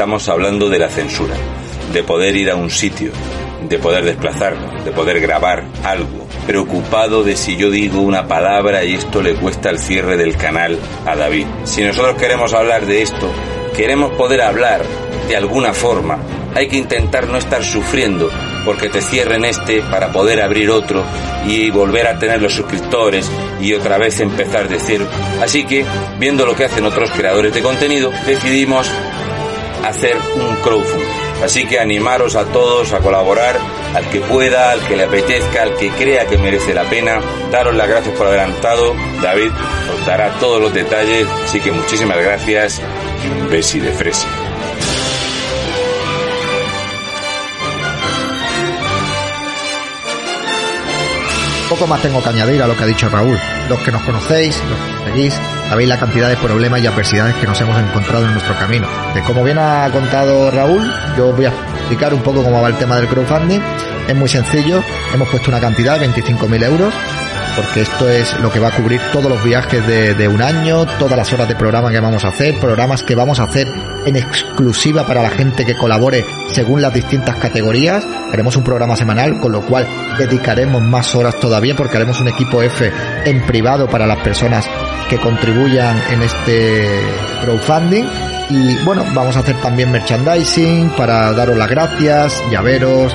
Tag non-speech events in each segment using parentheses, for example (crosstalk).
estamos hablando de la censura, de poder ir a un sitio, de poder desplazarnos, de poder grabar algo, preocupado de si yo digo una palabra y esto le cuesta el cierre del canal a David. Si nosotros queremos hablar de esto, queremos poder hablar de alguna forma, hay que intentar no estar sufriendo porque te cierren este para poder abrir otro y volver a tener los suscriptores y otra vez empezar de cero. Así que, viendo lo que hacen otros creadores de contenido, decidimos hacer un crowdfunding. Así que animaros a todos a colaborar, al que pueda, al que le apetezca, al que crea que merece la pena. Daros las gracias por adelantado. David os dará todos los detalles. Así que muchísimas gracias y un besi de fresa. Poco más tengo que añadir a lo que ha dicho Raúl. Los que nos conocéis, seguís, sabéis la cantidad de problemas y adversidades que nos hemos encontrado en nuestro camino. De como bien ha contado Raúl, yo voy a explicar un poco cómo va el tema del crowdfunding. Es muy sencillo, hemos puesto una cantidad de 25.000 euros porque esto es lo que va a cubrir todos los viajes de, de, un año, todas las horas de programa que vamos a hacer, programas que vamos a hacer en exclusiva para la gente que colabore según las distintas categorías. Haremos un programa semanal, con lo cual dedicaremos más horas todavía porque haremos un equipo F en privado para las personas que contribuyan en este crowdfunding. Y bueno, vamos a hacer también merchandising para daros las gracias, llaveros,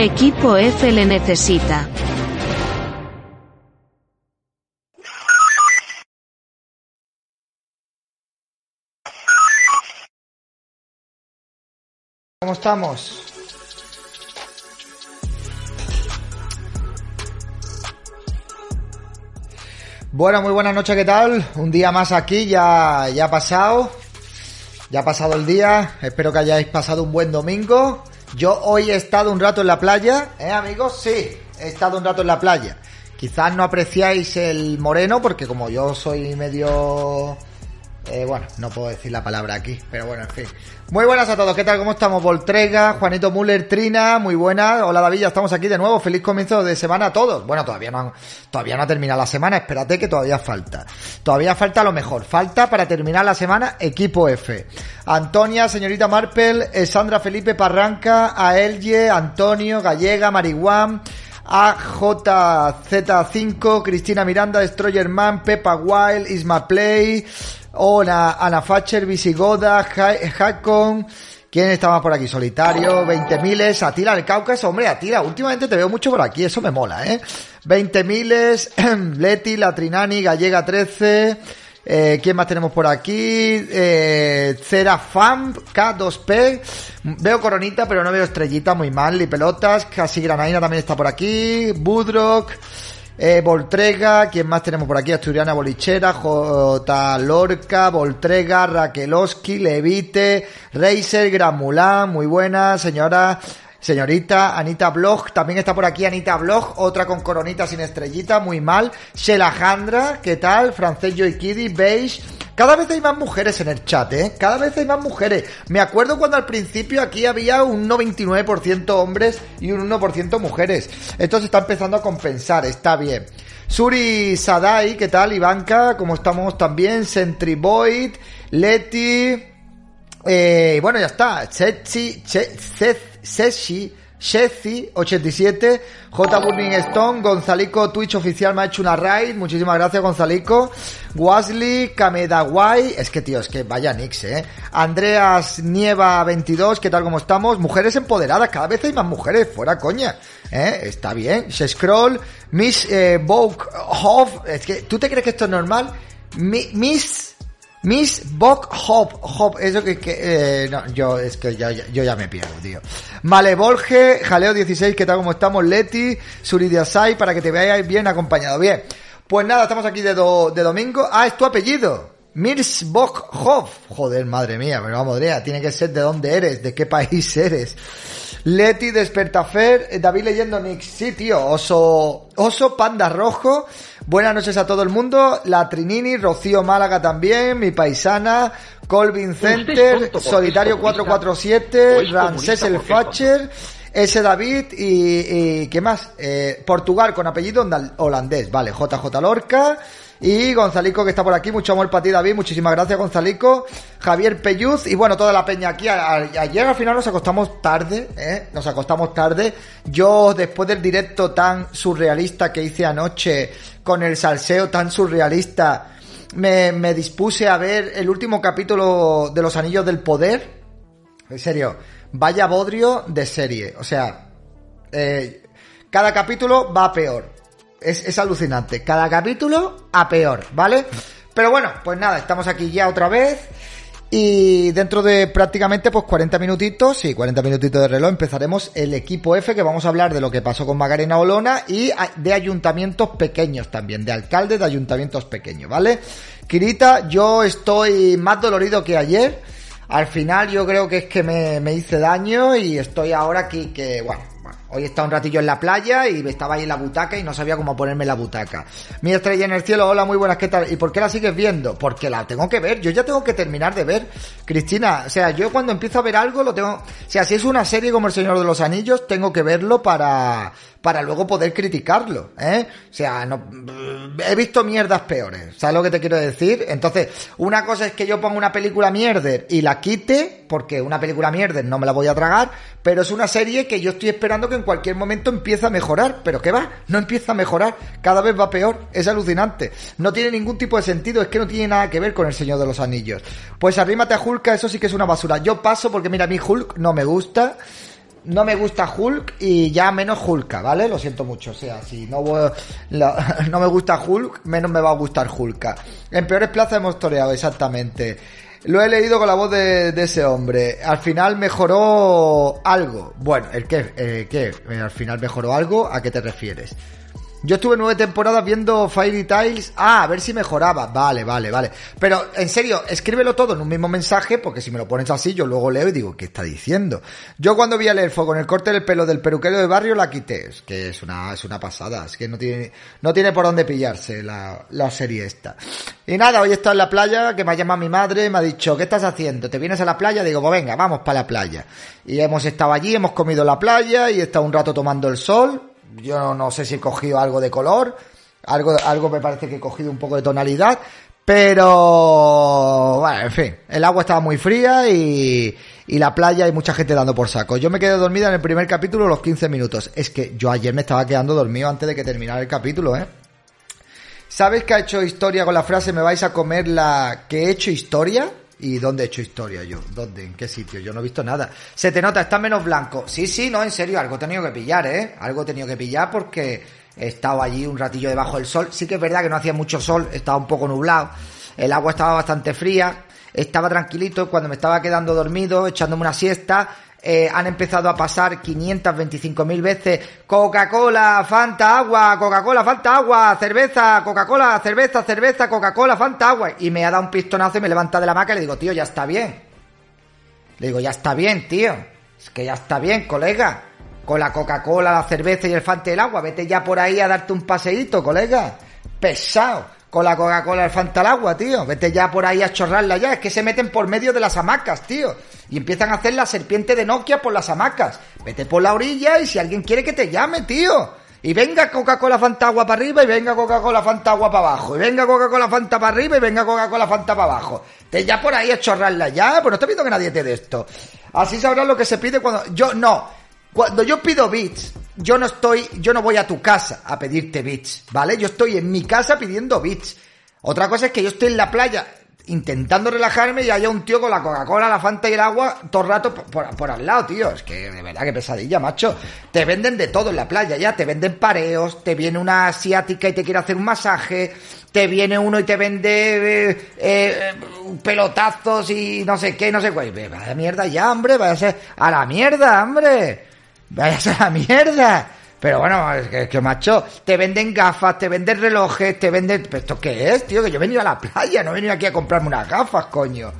Equipo F le necesita. ¿Cómo estamos? Bueno, muy buenas noches, ¿qué tal? Un día más aquí, ya, ya ha pasado. Ya ha pasado el día. Espero que hayáis pasado un buen domingo. Yo hoy he estado un rato en la playa, ¿eh, amigos? Sí, he estado un rato en la playa. Quizás no apreciáis el moreno, porque como yo soy medio eh, bueno, no puedo decir la palabra aquí, pero bueno, en fin. Muy buenas a todos, ¿qué tal? ¿Cómo estamos? Voltrega, Juanito Müller, Trina, muy buenas. Hola David, estamos aquí de nuevo. Feliz comienzo de semana a todos. Bueno, todavía no, todavía no ha terminado la semana, espérate que todavía falta. Todavía falta lo mejor. Falta para terminar la semana equipo F. Antonia, señorita Marpel, eh, Sandra Felipe Parranca, Aelye, Antonio, Gallega, Marihuán. AJZ5, Cristina Miranda, Destroyer Man, Pepa Wild, Isma Play, Hola, Ana Facher, Visigoda, Hackon. ¿Quién estaba por aquí? Solitario, 20 miles, Atila el Cáucaso. Hombre, Atila, últimamente te veo mucho por aquí, eso me mola, ¿eh? 20 miles, (clears throat) Leti, La Trinani, Gallega 13. Eh, ¿Quién más tenemos por aquí? Eh, Cerafam, K2P. Veo coronita, pero no veo estrellita, muy mal. Y pelotas. Casi Granaina también está por aquí. Budrock. Eh, Voltrega, ¿quién más tenemos por aquí? Asturiana Bolichera, J. Lorca, Voltrega, Raqueloski, Levite, Reiser, Gramulán, muy buena, señora, señorita, Anita Blog, también está por aquí Anita Blog, otra con coronita sin estrellita, muy mal, Shelajandra, ¿qué tal? Francés Joikidi, Beige, cada vez hay más mujeres en el chat, ¿eh? Cada vez hay más mujeres. Me acuerdo cuando al principio aquí había un 99% hombres y un 1% mujeres. Esto se está empezando a compensar, está bien. Suri Sadai, ¿qué tal? Ivanka, ¿cómo estamos también? Sentry Boyd, Leti. Eh, bueno, ya está. Sechi, Seshi, Shezi87, J. Burning Stone, Gonzalico Twitch oficial me ha hecho una raid, muchísimas gracias Gonzalico, Wasley, Kamedawai, es que tío, es que vaya nix, eh. Andreas Nieva 22, ¿qué tal como estamos? Mujeres empoderadas, cada vez hay más mujeres, fuera coña, eh, está bien. Se scroll, Miss eh, es que, ¿tú te crees que esto es normal? Miss Miss Bok Hop, Hop, eso que, que eh, no, yo es que ya, yo ya me pierdo, tío. Malevolge, Jaleo 16, ¿qué tal como estamos? Leti, Suridiasai, para que te veáis bien acompañado. Bien, pues nada, estamos aquí de, de domingo. Ah, es tu apellido. Mirs Bok. Joder, madre mía, pero vamos, tiene que ser de dónde eres, de qué país eres. Leti, Despertafer, eh, David leyendo Nick, sí, tío, oso, oso, panda rojo. Buenas noches a todo el mundo. La Trinini, Rocío Málaga también, mi paisana, Colvin Center, Solitario 447, Ramsés el Facher, ese David y, y ¿qué más? Eh, Portugal con apellido holandés, vale, JJ Lorca. Y Gonzalico que está por aquí, mucho amor para ti David, muchísimas gracias Gonzalico, Javier Pelluz y bueno, toda la peña aquí. ayer al final nos acostamos tarde, ¿eh? nos acostamos tarde. Yo después del directo tan surrealista que hice anoche con el salseo tan surrealista, me, me dispuse a ver el último capítulo de Los Anillos del Poder. En serio, vaya bodrio de serie. O sea, eh, cada capítulo va peor. Es, alucinante. Cada capítulo a peor, ¿vale? Pero bueno, pues nada, estamos aquí ya otra vez. Y dentro de prácticamente pues 40 minutitos, sí, 40 minutitos de reloj, empezaremos el equipo F que vamos a hablar de lo que pasó con Magarena Olona y de ayuntamientos pequeños también, de alcaldes de ayuntamientos pequeños, ¿vale? Kirita, yo estoy más dolorido que ayer. Al final yo creo que es que me, me hice daño y estoy ahora aquí que, bueno, Hoy estaba un ratillo en la playa y estaba ahí en la butaca y no sabía cómo ponerme la butaca. Mi estrella en el cielo, hola, muy buenas, ¿qué tal? ¿Y por qué la sigues viendo? Porque la tengo que ver, yo ya tengo que terminar de ver. Cristina, o sea, yo cuando empiezo a ver algo lo tengo... O sea, si es una serie como El Señor de los Anillos, tengo que verlo para para luego poder criticarlo, ¿eh? O sea, no, he visto mierdas peores, ¿sabes lo que te quiero decir? Entonces, una cosa es que yo ponga una película mierder y la quite, porque una película mierder no me la voy a tragar, pero es una serie que yo estoy esperando que en cualquier momento empiece a mejorar, pero ¿qué va? No empieza a mejorar, cada vez va peor, es alucinante, no tiene ningún tipo de sentido, es que no tiene nada que ver con El Señor de los Anillos. Pues arrímate a Hulk, eso sí que es una basura. Yo paso porque mira, a mí Hulk no me gusta, no me gusta Hulk y ya menos Hulka, ¿vale? Lo siento mucho. O sea, si no, (laughs) no me gusta Hulk, menos me va a gustar Hulka. En peores plazas hemos toreado, exactamente. Lo he leído con la voz de, ese hombre. Al final mejoró algo. Bueno, ¿el qué? Eh, ¿Qué? Eh, ¿Al final mejoró algo? ¿A qué te refieres? Yo estuve nueve temporadas viendo Fairy Tails. Ah, a ver si mejoraba. Vale, vale, vale. Pero, en serio, escríbelo todo en un mismo mensaje, porque si me lo pones así, yo luego leo y digo, ¿qué está diciendo? Yo cuando vi al elfo con el corte del pelo del peluquero de barrio, la quité. Es que es una, es una pasada. Es que no tiene, no tiene por dónde pillarse la, la serie esta. Y nada, hoy he estado en la playa, que me ha llamado mi madre, me ha dicho, ¿qué estás haciendo? ¿Te vienes a la playa? Digo, pues venga, vamos para la playa. Y hemos estado allí, hemos comido la playa y he estado un rato tomando el sol yo no sé si he cogido algo de color, algo, algo me parece que he cogido un poco de tonalidad, pero, bueno, en fin, el agua estaba muy fría y, y la playa hay mucha gente dando por saco. Yo me quedé dormida en el primer capítulo los 15 minutos. Es que yo ayer me estaba quedando dormido antes de que terminara el capítulo, ¿eh? ¿Sabes que ha hecho historia con la frase me vais a comer la que he hecho historia? ¿Y dónde he hecho historia yo? ¿Dónde? ¿En qué sitio? Yo no he visto nada. Se te nota, está menos blanco. Sí, sí, no, en serio, algo he tenido que pillar, ¿eh? Algo he tenido que pillar porque he estado allí un ratillo debajo del sol. Sí que es verdad que no hacía mucho sol, estaba un poco nublado. El agua estaba bastante fría. Estaba tranquilito cuando me estaba quedando dormido, echándome una siesta eh, han empezado a pasar 525.000 veces Coca-Cola, Fanta, agua, Coca-Cola, Fanta, agua, cerveza, Coca-Cola, cerveza, cerveza, Coca-Cola, Fanta, agua. Y me ha dado un pistonazo y me levanta de la maca y le digo, tío, ya está bien. Le digo, ya está bien, tío. Es que ya está bien, colega. Con la Coca-Cola, la cerveza y el Fanta y el agua. Vete ya por ahí a darte un paseíto, colega. Pesado con la Coca-Cola al agua, tío. Vete ya por ahí a chorrarla ya. Es que se meten por medio de las hamacas, tío. Y empiezan a hacer la serpiente de Nokia por las hamacas. Vete por la orilla y si alguien quiere que te llame, tío. Y venga Coca-Cola Fanta agua para arriba y venga Coca-Cola Fanta agua para abajo. Y venga Coca-Cola Fanta para arriba y venga Coca-Cola Fanta para abajo. Te ya por ahí a chorrarla ya. Pues no estoy viendo que nadie te dé esto. Así sabrás lo que se pide cuando... Yo no. Cuando yo pido bits, yo no estoy, yo no voy a tu casa a pedirte bits, ¿vale? Yo estoy en mi casa pidiendo bits. Otra cosa es que yo estoy en la playa intentando relajarme y haya un tío con la Coca-Cola, la Fanta y el agua todo el rato por, al lado, tío. Es que de verdad que pesadilla, macho. Te venden de todo en la playa, ya. Te venden pareos, te viene una asiática y te quiere hacer un masaje, te viene uno y te vende eh, eh, pelotazos y no sé qué, no sé cuál. Vaya mierda ya, hombre, vaya a la mierda, hombre. Vaya a la mierda. Pero bueno, es que, que, macho, te venden gafas, te venden relojes, te venden... ¿Esto qué es, tío? Que yo he venido a la playa, no he venido aquí a comprarme unas gafas, coño.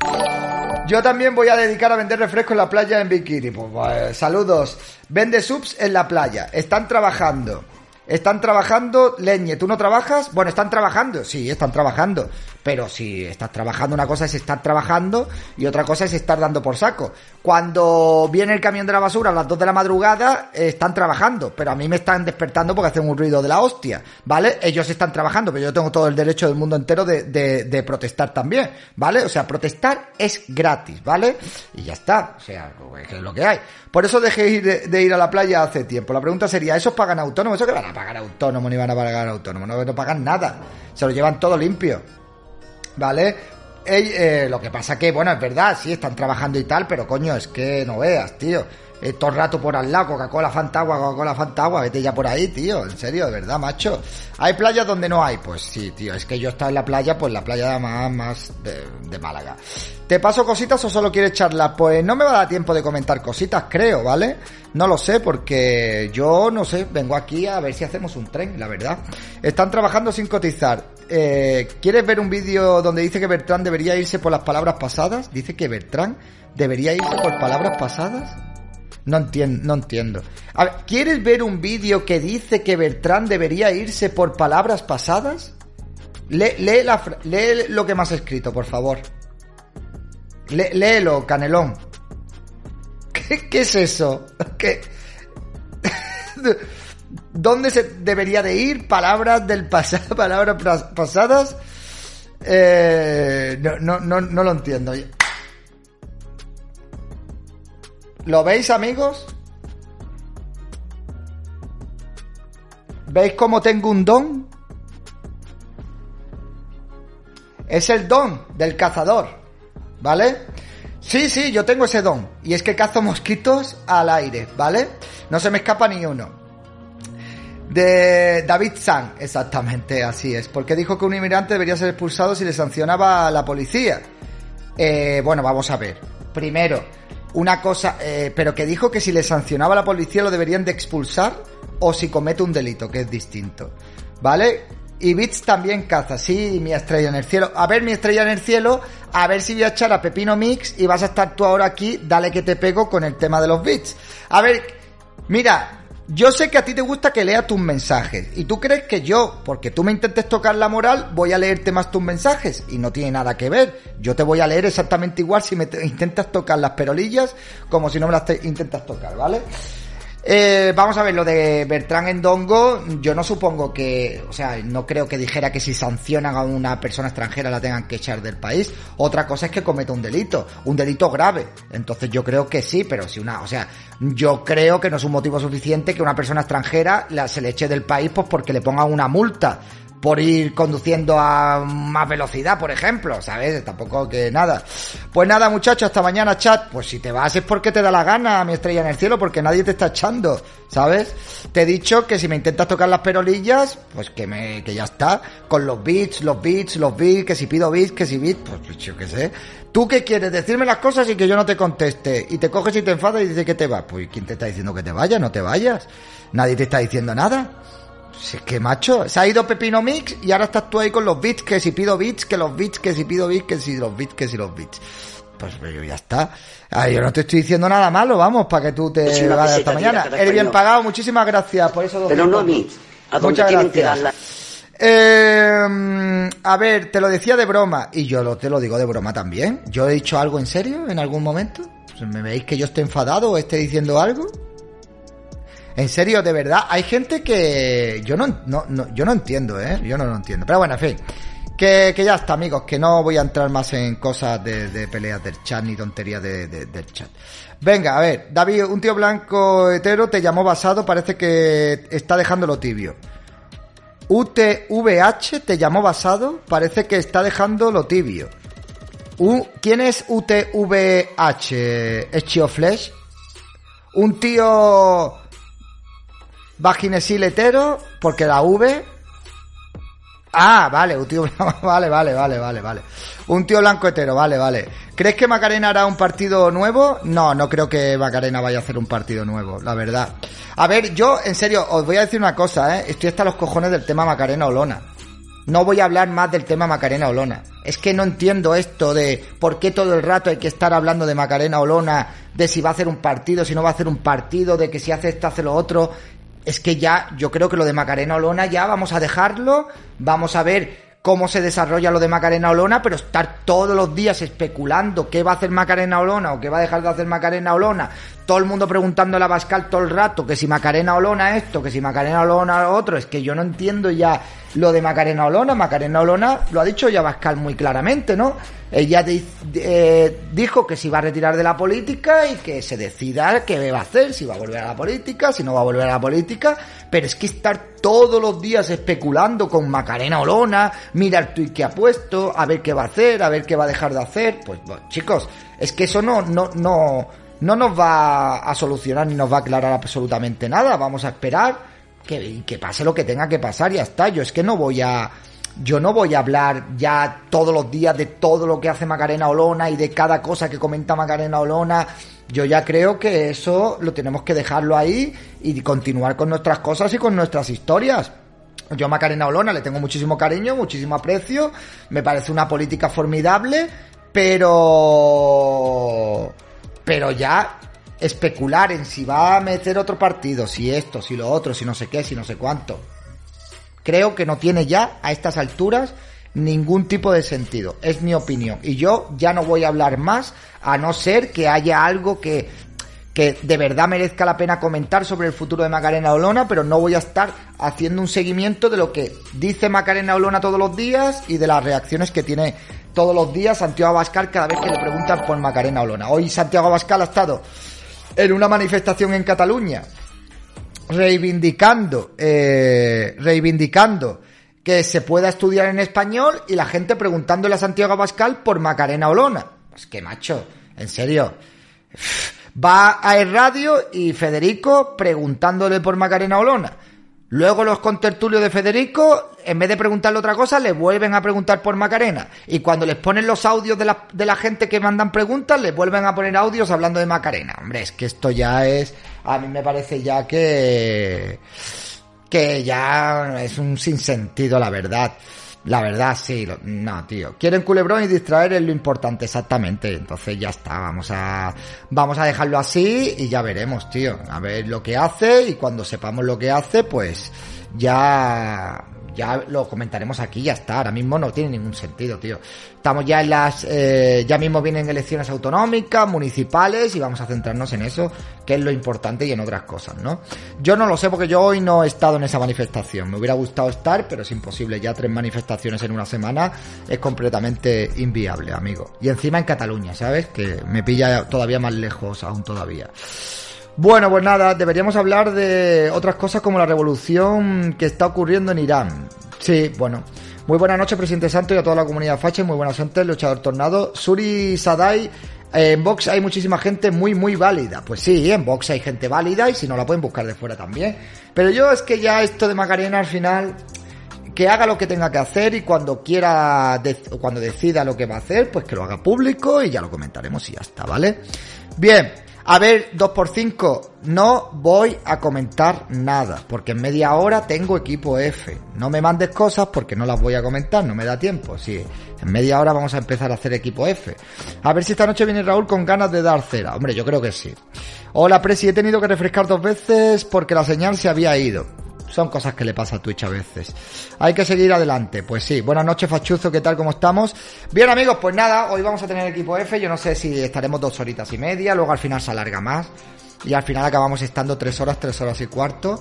Yo también voy a dedicar a vender refrescos en la playa en bikini. Pues, pues saludos. Vende subs en la playa. Están trabajando. Están trabajando, Leñe, ¿tú no trabajas? Bueno, están trabajando, sí, están trabajando. Pero si estás trabajando, una cosa es estar trabajando y otra cosa es estar dando por saco. Cuando viene el camión de la basura a las 2 de la madrugada, están trabajando, pero a mí me están despertando porque hacen un ruido de la hostia, ¿vale? Ellos están trabajando, pero yo tengo todo el derecho del mundo entero de, de, de protestar también, ¿vale? O sea, protestar es gratis, ¿vale? Y ya está, o sea, es lo que hay. Por eso dejé de, de, ir a la playa hace tiempo. La pregunta sería, ¿esos pagan autónomos? ¿Eso que van a pagar autónomos ni van a pagar autónomos? No, no pagan nada, se lo llevan todo limpio. ¿vale? Eh, lo que pasa que, bueno, es verdad, sí, están trabajando y tal, pero coño, es que no veas, tío. Eh, todo el rato por al lado, Coca-Cola, Fantagua, Coca-Cola, Fantagua, vete ya por ahí, tío, en serio, de verdad, macho. ¿Hay playas donde no hay? Pues sí, tío, es que yo estaba en la playa, pues la playa más, más de, de Málaga. ¿Te paso cositas o solo quieres charlar? Pues no me va a dar tiempo de comentar cositas, creo, ¿vale? No lo sé, porque yo, no sé, vengo aquí a ver si hacemos un tren, la verdad. Están trabajando sin cotizar. Eh, ¿Quieres ver un vídeo donde dice que Bertrand debería irse por las palabras pasadas? Dice que Bertrand debería irse por palabras pasadas. No entiendo, no entiendo. A ver, ¿quieres ver un vídeo que dice que Bertrand debería irse por palabras pasadas? Lee, lee, la, lee lo que me has escrito, por favor. Lé, léelo, Canelón. (laughs) ¿Qué, ¿Qué, es eso? (laughs) ¿Qué? (laughs) ¿Dónde se debería de ir? Palabras del pasado, palabras pasadas. Eh, no, no, no, no lo entiendo. ¿Lo veis, amigos? ¿Veis cómo tengo un don? Es el don del cazador, ¿vale? Sí, sí, yo tengo ese don. Y es que cazo mosquitos al aire, ¿vale? No se me escapa ni uno. De David San, exactamente, así es. Porque dijo que un inmigrante debería ser expulsado si le sancionaba a la policía. Eh, bueno, vamos a ver. Primero, una cosa, eh, pero que dijo que si le sancionaba a la policía lo deberían de expulsar o si comete un delito, que es distinto. ¿Vale? Y Bits también caza, sí, mi estrella en el cielo. A ver, mi estrella en el cielo, a ver si voy a echar a Pepino Mix y vas a estar tú ahora aquí, dale que te pego con el tema de los bits. A ver, mira, yo sé que a ti te gusta que lea tus mensajes. Y tú crees que yo, porque tú me intentes tocar la moral, voy a leerte más tus mensajes. Y no tiene nada que ver. Yo te voy a leer exactamente igual si me intentas tocar las perolillas como si no me las intentas tocar, ¿vale? Eh, vamos a ver, lo de Bertrand Endongo, yo no supongo que, o sea, no creo que dijera que si sancionan a una persona extranjera la tengan que echar del país. Otra cosa es que cometa un delito, un delito grave. Entonces yo creo que sí, pero si una, o sea, yo creo que no es un motivo suficiente que una persona extranjera la, se le eche del país pues porque le pongan una multa por ir conduciendo a más velocidad, por ejemplo, ¿sabes? Tampoco que nada. Pues nada, muchachos, hasta mañana, chat. Pues si te vas es porque te da la gana, mi estrella en el cielo, porque nadie te está echando, ¿sabes? Te he dicho que si me intentas tocar las perolillas, pues que me, que ya está. Con los beats, los beats, los beats, que si pido beats, que si beats, pues yo qué sé. ¿Tú qué quieres? Decirme las cosas y que yo no te conteste. Y te coges y te enfadas y dices que te vas. Pues ¿quién te está diciendo que te vayas? No te vayas. Nadie te está diciendo nada. Si es que macho, se ha ido Pepino Mix y ahora estás tú ahí con los bits, que si pido bits, que los bits, que si pido bits, que si los bits, que si los bits. Pues ya está. Ay, yo no te estoy diciendo nada malo, vamos, para que tú te vayas esta mañana. Eres bien pagado, muchísimas gracias por eso. Pero no a mí, a Muchas gracias. Eh, a ver, te lo decía de broma y yo lo, te lo digo de broma también. ¿Yo he dicho algo en serio en algún momento? ¿Me veis que yo esté enfadado o esté diciendo algo? En serio, de verdad, hay gente que yo no, no, no, yo no entiendo, ¿eh? Yo no lo entiendo. Pero bueno, en fin. Que, que ya está, amigos, que no voy a entrar más en cosas de, de peleas del chat ni tonterías de, de- del chat. Venga, a ver, David, un tío blanco hetero te llamó basado, parece que está dejándolo tibio. UTVH te llamó basado, parece que está dejando lo tibio. U- ¿Quién es UTVH? ¿Es Flesh? Un tío vaginesil hetero, porque la V. Ah, vale, un tío (laughs) vale, vale, vale, vale, vale. Un tío blanco hetero, vale, vale. ¿Crees que Macarena hará un partido nuevo? No, no creo que Macarena vaya a hacer un partido nuevo, la verdad. A ver, yo, en serio, os voy a decir una cosa, ¿eh? Estoy hasta los cojones del tema Macarena Olona. No voy a hablar más del tema Macarena Olona. Es que no entiendo esto de por qué todo el rato hay que estar hablando de Macarena Olona, de si va a hacer un partido, si no va a hacer un partido, de que si hace esto, hace lo otro. Es que ya, yo creo que lo de Macarena Olona ya vamos a dejarlo, vamos a ver cómo se desarrolla lo de Macarena Olona, pero estar todos los días especulando qué va a hacer Macarena Olona o qué va a dejar de hacer Macarena Olona, todo el mundo preguntándole a Bascal todo el rato que si Macarena Olona esto, que si Macarena Olona lo otro, es que yo no entiendo ya lo de Macarena Olona. Macarena Olona lo ha dicho ya Bascal muy claramente, ¿no? Ella eh, dijo que se iba a retirar de la política y que se decida qué va a hacer, si va a volver a la política, si no va a volver a la política, pero es que estar todos los días especulando con Macarena Olona, mira el tuit que ha puesto, a ver qué va a hacer, a ver qué va a dejar de hacer, pues bueno, chicos, es que eso no, no, no, no nos va a solucionar ni nos va a aclarar absolutamente nada, vamos a esperar que, que pase lo que tenga que pasar y ya está, yo es que no voy a, yo no voy a hablar ya todos los días de todo lo que hace Macarena Olona y de cada cosa que comenta Macarena Olona. Yo ya creo que eso lo tenemos que dejarlo ahí y continuar con nuestras cosas y con nuestras historias. Yo a Macarena Olona le tengo muchísimo cariño, muchísimo aprecio, me parece una política formidable, pero pero ya especular en si va a meter otro partido, si esto, si lo otro, si no sé qué, si no sé cuánto creo que no tiene ya a estas alturas ningún tipo de sentido. Es mi opinión. Y yo ya no voy a hablar más a no ser que haya algo que, que de verdad merezca la pena comentar sobre el futuro de Macarena Olona, pero no voy a estar haciendo un seguimiento de lo que dice Macarena Olona todos los días y de las reacciones que tiene todos los días Santiago Abascal cada vez que le preguntan por Macarena Olona. Hoy Santiago Abascal ha estado en una manifestación en Cataluña reivindicando, eh, reivindicando que se pueda estudiar en español y la gente preguntándole a Santiago Abascal por Macarena Olona. Pues que macho, en serio. Va a el radio y Federico preguntándole por Macarena Olona. Luego los contertulios de Federico, en vez de preguntarle otra cosa, le vuelven a preguntar por Macarena. Y cuando les ponen los audios de la, de la gente que mandan preguntas, les vuelven a poner audios hablando de Macarena. Hombre, es que esto ya es... A mí me parece ya que... Que ya es un sinsentido, la verdad. La verdad, sí. no, tío. Quieren culebrón y distraer es lo importante, exactamente. Entonces ya está. Vamos a, vamos a dejarlo así y ya veremos, tío. A ver lo que hace y cuando sepamos lo que hace, pues ya, ya lo comentaremos aquí, ya está. Ahora mismo no tiene ningún sentido, tío. Estamos ya en las, eh, ya mismo vienen elecciones autonómicas, municipales y vamos a centrarnos en eso, que es lo importante y en otras cosas, ¿no? Yo no lo sé porque yo hoy no he estado en esa manifestación. Me hubiera gustado estar, pero es imposible. Ya tres manifestaciones en una semana es completamente inviable, amigo. Y encima en Cataluña, ¿sabes? Que me pilla todavía más lejos aún todavía. Bueno, pues nada, deberíamos hablar de otras cosas como la revolución que está ocurriendo en Irán. Sí, bueno. Muy buenas noches, presidente Santo, y a toda la comunidad facha. Muy buenas noches, luchador tornado. Suri Sadai, eh, en Vox hay muchísima gente muy, muy válida. Pues sí, en Vox hay gente válida y si no la pueden buscar de fuera también. Pero yo es que ya esto de Macarena al final que haga lo que tenga que hacer y cuando quiera, cuando decida lo que va a hacer, pues que lo haga público y ya lo comentaremos y ya está, ¿vale? Bien, a ver, 2x5, no voy a comentar nada, porque en media hora tengo equipo F. No me mandes cosas porque no las voy a comentar, no me da tiempo, sí. En media hora vamos a empezar a hacer equipo F. A ver si esta noche viene Raúl con ganas de dar cera. Hombre, yo creo que sí. Hola, Presi, he tenido que refrescar dos veces porque la señal se había ido. Son cosas que le pasa a Twitch a veces. Hay que seguir adelante. Pues sí. Buenas noches, Fachuzo. ¿Qué tal? ¿Cómo estamos? Bien, amigos, pues nada. Hoy vamos a tener equipo F. Yo no sé si estaremos dos horitas y media. Luego al final se alarga más. Y al final acabamos estando tres horas, tres horas y cuarto.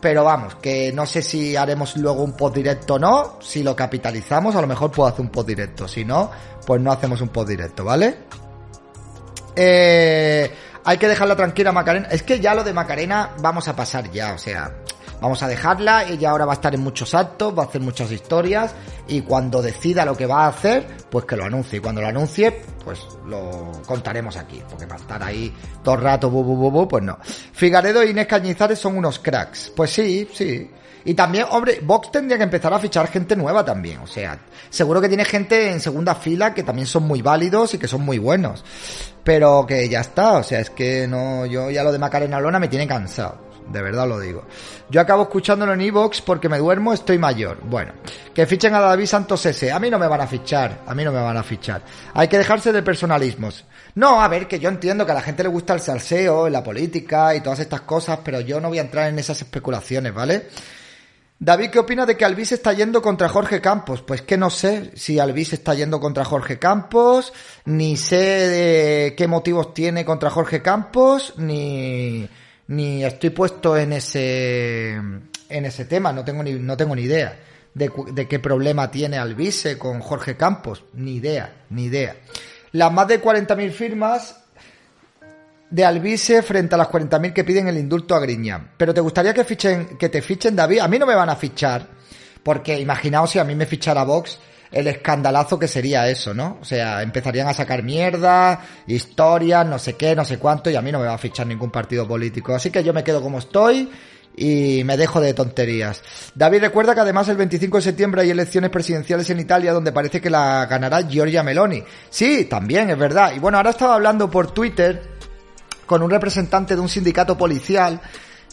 Pero vamos, que no sé si haremos luego un post directo o no. Si lo capitalizamos, a lo mejor puedo hacer un post directo. Si no, pues no hacemos un post directo, ¿vale? Eh, hay que dejarla tranquila Macarena. Es que ya lo de Macarena vamos a pasar ya, o sea, vamos a dejarla. Ella ahora va a estar en muchos actos, va a hacer muchas historias y cuando decida lo que va a hacer, pues que lo anuncie. Y cuando lo anuncie, pues lo contaremos aquí, porque para estar ahí todo el rato, bu, bu, bu, bu, pues no. Figaredo e Inés Cañizares son unos cracks. Pues sí, sí. Y también, hombre, Vox tendría que empezar a fichar gente nueva también. O sea, seguro que tiene gente en segunda fila que también son muy válidos y que son muy buenos. Pero que ya está, o sea, es que no, yo ya lo de Macarena Lona me tiene cansado. De verdad lo digo. Yo acabo escuchándolo en Evox porque me duermo, estoy mayor. Bueno, que fichen a David Santos S. A mí no me van a fichar. A mí no me van a fichar. Hay que dejarse de personalismos. No, a ver, que yo entiendo que a la gente le gusta el salseo, la política y todas estas cosas, pero yo no voy a entrar en esas especulaciones, ¿vale? David, ¿qué opina de que Alvis está yendo contra Jorge Campos? Pues que no sé si Alvis está yendo contra Jorge Campos, ni sé de qué motivos tiene contra Jorge Campos, ni, ni estoy puesto en ese, en ese tema, no tengo ni, no tengo ni idea de, de qué problema tiene Alvise con Jorge Campos, ni idea, ni idea. Las más de 40.000 firmas de Alvise frente a las 40.000 que piden el indulto a Griñán. Pero te gustaría que fichen, que te fichen David. A mí no me van a fichar, porque imaginaos si a mí me fichara Vox, el escandalazo que sería eso, ¿no? O sea, empezarían a sacar mierda, historias, no sé qué, no sé cuánto, y a mí no me va a fichar ningún partido político. Así que yo me quedo como estoy y me dejo de tonterías. David recuerda que además el 25 de septiembre hay elecciones presidenciales en Italia donde parece que la ganará Giorgia Meloni. Sí, también es verdad. Y bueno, ahora estaba hablando por Twitter con un representante de un sindicato policial.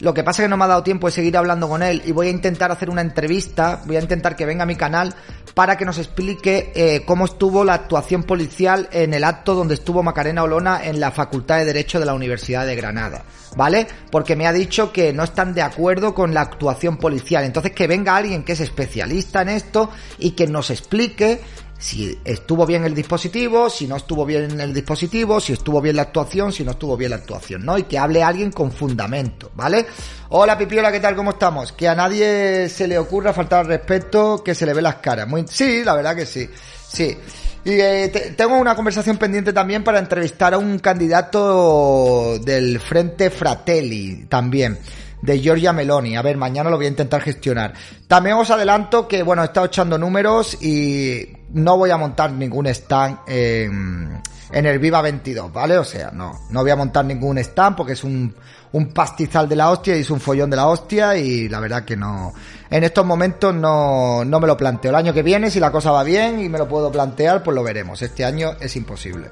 Lo que pasa es que no me ha dado tiempo de seguir hablando con él y voy a intentar hacer una entrevista, voy a intentar que venga a mi canal para que nos explique eh, cómo estuvo la actuación policial en el acto donde estuvo Macarena Olona en la Facultad de Derecho de la Universidad de Granada, ¿vale? Porque me ha dicho que no están de acuerdo con la actuación policial. Entonces que venga alguien que es especialista en esto y que nos explique si estuvo bien el dispositivo, si no estuvo bien el dispositivo, si estuvo bien la actuación, si no estuvo bien la actuación, ¿no? Y que hable alguien con fundamento, ¿vale? Hola Pipiola, ¿qué tal? ¿Cómo estamos? Que a nadie se le ocurra faltar al respeto que se le ve las caras. Muy... Sí, la verdad que sí. Sí. Y eh, tengo una conversación pendiente también para entrevistar a un candidato del Frente Fratelli también de Giorgia Meloni. A ver, mañana lo voy a intentar gestionar. También os adelanto que, bueno, he estado echando números y no voy a montar ningún stand en, el Viva 22, ¿vale? O sea, no, no voy a montar ningún stand porque es un, un pastizal de la hostia y es un follón de la hostia y la verdad que no, en estos momentos no, no me lo planteo. El año que viene, si la cosa va bien y me lo puedo plantear, pues lo veremos. Este año es imposible.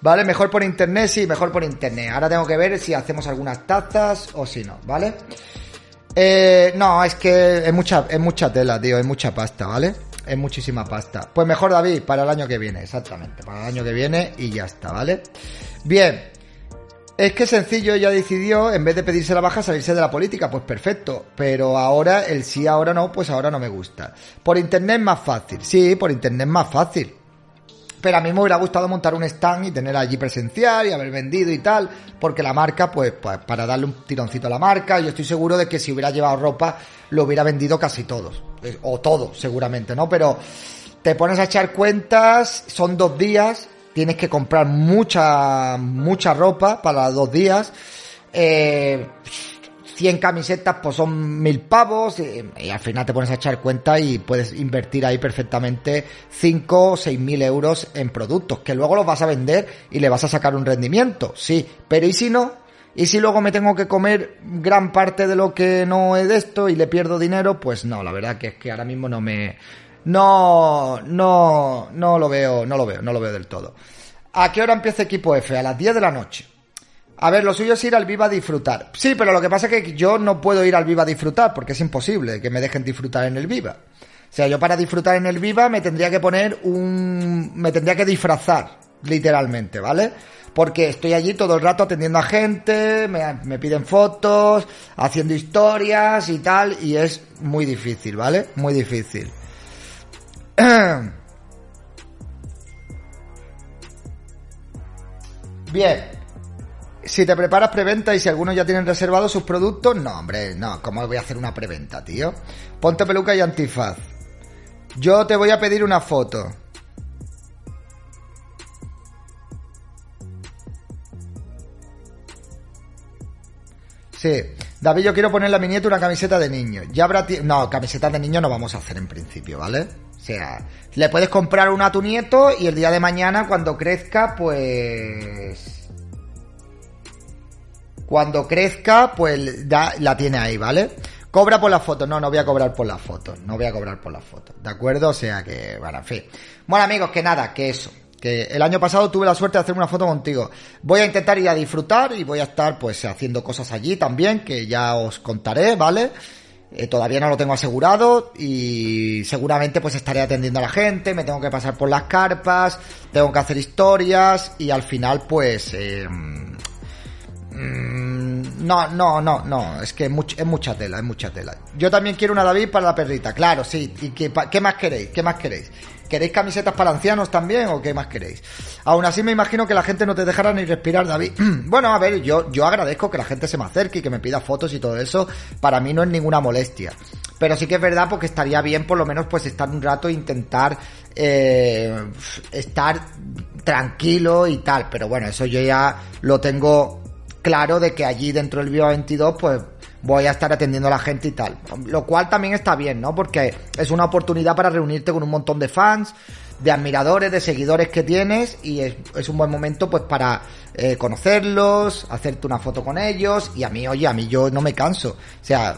¿Vale? Mejor por internet, sí, mejor por internet. Ahora tengo que ver si hacemos algunas tazas o si no, ¿vale? Eh, no, es que es mucha, es mucha tela, tío, es mucha pasta, ¿vale? Es muchísima pasta. Pues mejor, David, para el año que viene, exactamente, para el año que viene y ya está, ¿vale? Bien. Es que sencillo, ella decidió, en vez de pedirse la baja, salirse de la política. Pues perfecto. Pero ahora, el sí, ahora no, pues ahora no me gusta. Por internet más fácil. Sí, por internet más fácil. Pero a mí me hubiera gustado montar un stand y tener allí presencial y haber vendido y tal, porque la marca, pues, pues para darle un tironcito a la marca, yo estoy seguro de que si hubiera llevado ropa, lo hubiera vendido casi todos, o todo, seguramente, ¿no? Pero te pones a echar cuentas, son dos días, tienes que comprar mucha, mucha ropa para dos días, eh, 100 camisetas pues son mil pavos y, al final te pones a echar cuenta y puedes invertir ahí perfectamente 5 o 6 mil euros en productos que luego los vas a vender y le vas a sacar un rendimiento, sí, pero ¿y si no? ¿Y si luego me tengo que comer gran parte de lo que no es de esto y le pierdo dinero? Pues no, la verdad que es que ahora mismo no me... No, no, no lo veo, no lo veo, no lo veo del todo. ¿A qué hora empieza equipo F? A las 10 de la noche. A ver, lo suyo es ir al Viva a disfrutar. Sí, pero lo que pasa es que yo no puedo ir al Viva a disfrutar porque es imposible que me dejen disfrutar en el Viva. O sea, yo para disfrutar en el Viva me tendría que poner un... me tendría que disfrazar, literalmente, ¿vale? Porque estoy allí todo el rato atendiendo a gente, me, piden fotos, haciendo historias y tal, y es muy difícil, ¿vale? Muy difícil. (clears throat) Bien, Si te preparas preventa y si algunos ya tienen reservados sus productos, no, hombre, no, ¿cómo voy a hacer una preventa, tío? Ponte peluca y antifaz. Yo te voy a pedir una foto. Sí. David, yo quiero poner la mi una camiseta de niño. Ya habrá... No, camisetas de niño no vamos a hacer en principio, ¿vale? O sea, le puedes comprar una a tu nieto y el día de mañana, cuando crezca, pues... Cuando crezca, pues la tiene ahí, ¿vale? Cobra por la foto. No, no voy a cobrar por la foto. No voy a cobrar por la foto. ¿De acuerdo? O sea que, bueno, en fin. Bueno, amigos, que nada, que eso. Que el año pasado tuve la suerte de hacer una foto contigo. Voy a intentar ir a disfrutar y voy a estar pues haciendo cosas allí también, que ya os contaré, ¿vale? Eh, todavía no lo tengo asegurado y seguramente pues estaré atendiendo a la gente, me tengo que pasar por las carpas, tengo que hacer historias y al final pues... Eh, mm, no, no, no, no, es que es, es, mucha tela, es mucha tela. Yo también quiero una David para la perrita, claro, sí. ¿Y qué más queréis? ¿Qué más queréis? ¿Queréis camisetas para ancianos también o qué más queréis? Aún así me imagino que la gente no te dejará ni respirar, David. (clears throat) bueno, a ver, yo, yo agradezco que la gente se me acerque y que me pida fotos y todo eso. Para mí no es ninguna molestia. Pero sí que es verdad porque estaría bien por lo menos pues estar un rato e intentar eh, estar tranquilo y tal. Pero bueno, eso yo ya lo tengo claro de que allí dentro del Viva 22 pues voy a estar atendiendo a la gente y tal. Lo cual también está bien, ¿no? Porque es una oportunidad para reunirte con un montón de fans, de admiradores, de seguidores que tienes y es, un buen momento pues para eh, conocerlos, hacerte una foto con ellos y a mí, oye, a mí yo no me canso. O sea,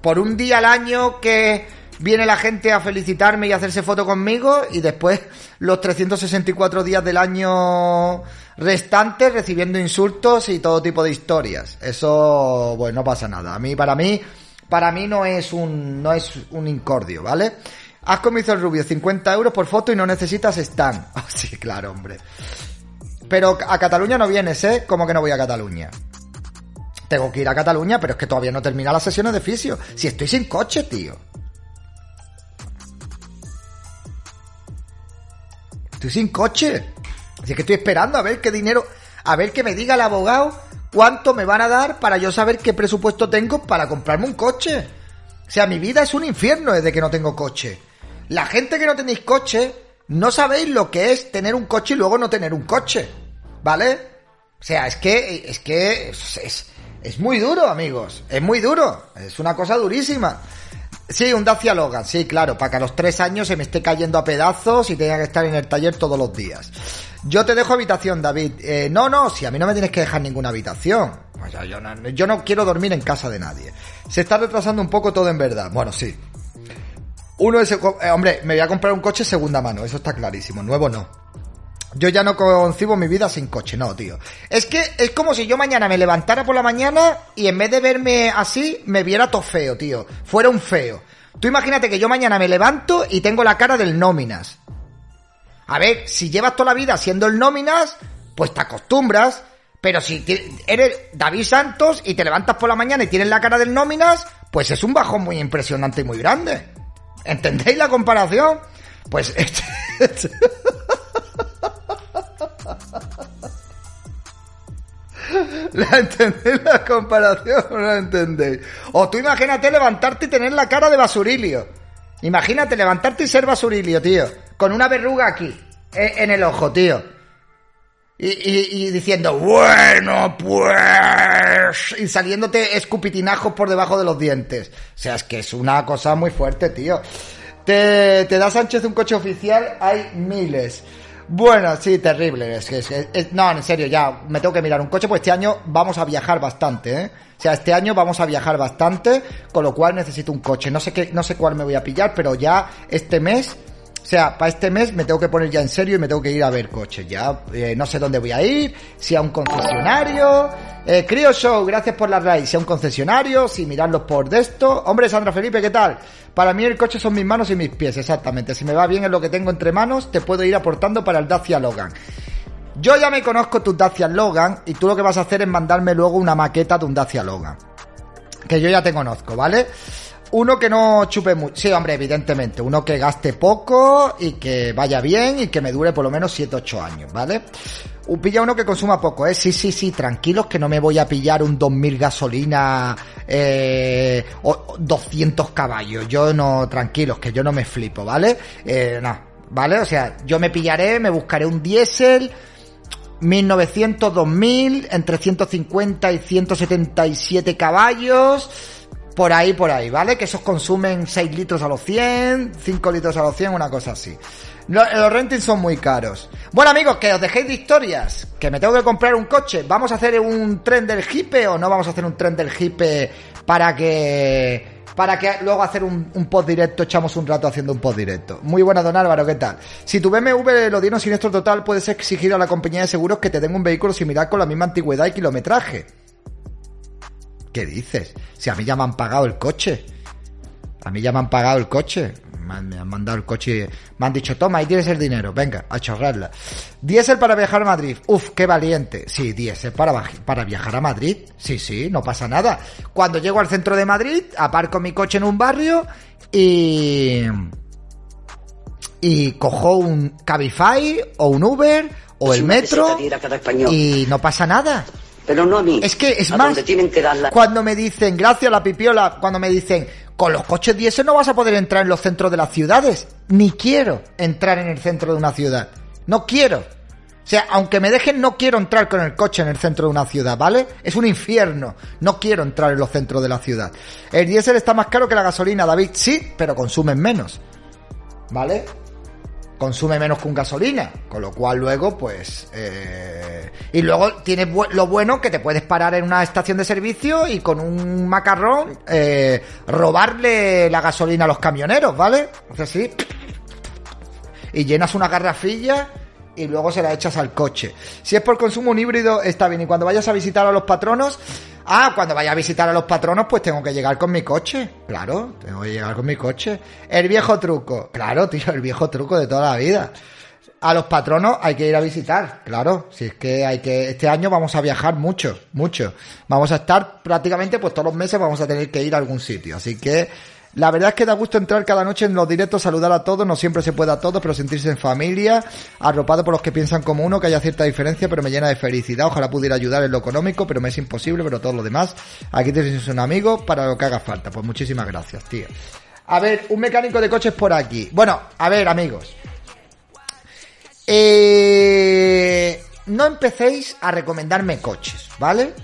por un día al año que viene la gente a felicitarme y a hacerse foto conmigo y después los 364 días del año restantes recibiendo insultos y todo tipo de historias. Eso, bueno, no pasa nada. A mí, para mí, para mí no es un, no es un incordio, ¿vale? Has comido el rubio 50 euros por foto y no necesitas stand. Oh, (laughs) sí, claro, hombre. Pero a Cataluña no vienes, ¿eh? ¿Cómo que no voy a Cataluña? Tengo que ir a Cataluña, pero es que todavía no termina las sesiones de fisio. Si estoy sin coche, tío. Estoy sin coche. Así que estoy esperando a ver qué dinero, a ver que me diga el abogado cuánto me van a dar para yo saber qué presupuesto tengo para comprarme un coche. O sea, mi vida es un infierno desde que no tengo coche. La gente que no tenéis coche, no sabéis lo que es tener un coche y luego no tener un coche. ¿Vale? O sea, es que, es que es, es muy duro, amigos. Es muy duro. Es una cosa durísima. Sí, un Dacia Logan, sí, claro, para que a los tres años se me esté cayendo a pedazos y tenga que estar en el taller todos los días. Yo te dejo habitación, David. Eh, no, no, si a mí no me tienes que dejar ninguna habitación. yo, no, yo no quiero dormir en casa de nadie. Se está retrasando un poco todo en verdad. Bueno, sí. Uno es, eh, hombre, me voy a comprar un coche segunda mano, eso está clarísimo. Nuevo no. Yo ya no concibo mi vida sin coche, no, tío. Es que es como si yo mañana me levantara por la mañana y en vez de verme así, me viera todo feo, tío. Fuera un feo. Tú imagínate que yo mañana me levanto y tengo la cara del nóminas. A ver, si llevas toda la vida siendo el nóminas, pues te acostumbras. Pero si eres David Santos y te levantas por la mañana y tienes la cara del nóminas, pues es un bajón muy impresionante y muy grande. ¿Entendéis la comparación? Pues... (laughs) (laughs) ¿La entendéis la comparación no la entendéis? O tú imagínate levantarte y tener la cara de basurilio. Imagínate levantarte y ser basurilio, tío. Con una verruga aquí, eh, en el ojo, tío. Y, diciendo, bueno, pues... Y saliéndote escupitinajos por debajo de los dientes. O sea, es que es una cosa muy fuerte, tío. Te, te da Sánchez un coche oficial, hay miles. Bueno, sí, terrible. Es, es, no, en serio, ya me tengo que mirar un coche, pues este año vamos a viajar bastante, ¿eh? O sea, este año vamos a viajar bastante, con lo cual necesito un coche. No sé qué, no sé cuál me voy a pillar, pero ya este mes o sea, para este mes me tengo que poner ya en serio y me tengo que ir a ver coches. Ya eh, no sé dónde voy a ir, si a un concesionario. Eh, Crio Show, gracias por la raíz. Si a un concesionario, si mirarlos por de esto. Hombre, Sandra Felipe, ¿qué tal? Para mí el coche son mis manos y mis pies, exactamente. Si me va bien en lo que tengo entre manos, te puedo ir aportando para el Dacia Logan. Yo ya me conozco tu Dacia Logan y tú lo que vas a hacer es mandarme luego una maqueta de un Dacia Logan. Que yo ya te conozco, ¿vale? Uno que no chupe mucho. Sí, hombre, evidentemente. Uno que gaste poco y que vaya bien y que me dure por lo menos 7-8 años, ¿vale? Un pilla uno que consuma poco, ¿eh? Sí, sí, sí, tranquilos que no me voy a pillar un 2000 gasolina eh, o 200 caballos. Yo no, tranquilos, que yo no me flipo, ¿vale? Eh, no, ¿vale? O sea, yo me pillaré, me buscaré un diésel 1900, 2000, entre 150 y 177 caballos por ahí, por ahí, ¿vale? Que esos consumen 6 litros a los 100, 5 litros a los 100, una cosa así. Los, los rentings son muy caros. Bueno, amigos, que os dejéis de historias. Que me tengo que comprar un coche. ¿Vamos a hacer un tren del hipe o no vamos a hacer un tren del hipe para que para que luego hacer un, un, post directo, echamos un rato haciendo un post directo. Muy buena, don Álvaro, ¿qué tal? Si tu BMW lo dieron siniestro total, puedes exigir a la compañía de seguros que te den un vehículo similar con la misma antigüedad y kilometraje. ¿Qué dices? Si a mí ya me han pagado el coche. A mí ya me han pagado el coche. Me han, me han mandado el coche. Me han dicho, toma, ahí tienes el dinero. Venga, a chorrarla. Diésel para viajar a Madrid. Uf, qué valiente. Sí, diésel para, para viajar a Madrid. Sí, sí, no pasa nada. Cuando llego al centro de Madrid, aparco mi coche en un barrio y... Y cojo un Cabify o un Uber o el metro y no pasa nada. Pero no a mí. Es que es a más. donde tienen que dar la- Cuando me dicen, gracias la pipiola, cuando me dicen, con los coches diésel no vas a poder entrar en los centros de las ciudades. Ni quiero entrar en el centro de una ciudad. No quiero. O sea, aunque me dejen, no quiero entrar con el coche en el centro de una ciudad, ¿vale? Es un infierno. No quiero entrar en los centros de la ciudad. El diésel está más caro que la gasolina, David. Sí, pero consumen menos. ¿Vale? Consume menos que un gasolina, con lo cual luego, pues... eh, y luego tienes lo bueno que te puedes parar en una estación de servicio y con un macarrón eh, robarle la gasolina a los camioneros, ¿vale? Haces así, y llenas una garrafilla y luego se la echas al coche. Si es por consumo un híbrido, está bien. Y cuando vayas a visitar a los patronos, ah, cuando vaya a visitar a los patronos, pues tengo que llegar con mi coche. Claro, tengo que llegar con mi coche. El viejo truco, claro, tío, el viejo truco de toda la vida. A los patronos hay que ir a visitar, claro. Si es que hay que, este año vamos a viajar mucho, mucho. Vamos a estar prácticamente, pues todos los meses vamos a tener que ir a algún sitio. Así que, la verdad es que da gusto entrar cada noche en los directos, saludar a todos, no siempre se puede a todos, pero sentirse en familia, arropado por los que piensan como uno, que haya cierta diferencia, pero me llena de felicidad. Ojalá pudiera ayudar en lo económico, pero me es imposible, pero todo lo demás, aquí tienes un amigo para lo que haga falta. Pues muchísimas gracias, tío. A ver, un mecánico de coches por aquí. Bueno, a ver, amigos. Eh, no empecéis a recomendarme coches, ¿vale?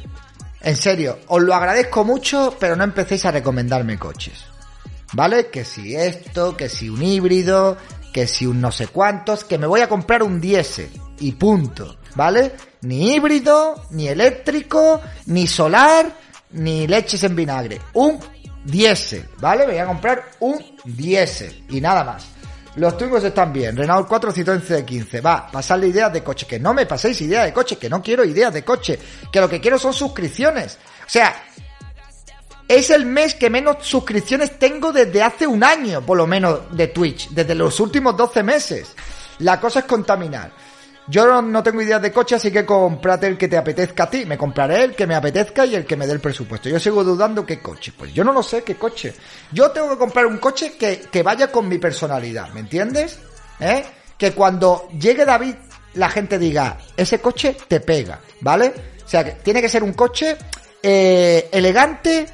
En serio, os lo agradezco mucho, pero no empecéis a recomendarme coches. ¿Vale? Que si esto, que si un híbrido, que si un no sé cuántos, que me voy a comprar un diésel y punto. ¿Vale? Ni híbrido, ni eléctrico, ni solar, ni leches en vinagre. Un diésel, ¿vale? Me voy a comprar un diésel y nada más. Los Twingos están bien. Renault 4 Citroën C15. Va, pasarle ideas de coche. Que no me paséis ideas de coche. Que no quiero ideas de coche. Que lo que quiero son suscripciones. O sea, es el mes que menos suscripciones tengo desde hace un año, por lo menos, de Twitch. Desde los últimos 12 meses. La cosa es contaminar. Yo no, tengo ideas de coche, así que comprate el que te apetezca a ti. Me compraré el que me apetezca y el que me dé el presupuesto. Yo sigo dudando qué coche. Pues yo no lo sé qué coche. Yo tengo que comprar un coche que, que vaya con mi personalidad, ¿me entiendes? ¿Eh? Que cuando llegue David, la gente diga, ese coche te pega, ¿vale? O sea, que tiene que ser un coche eh, elegante,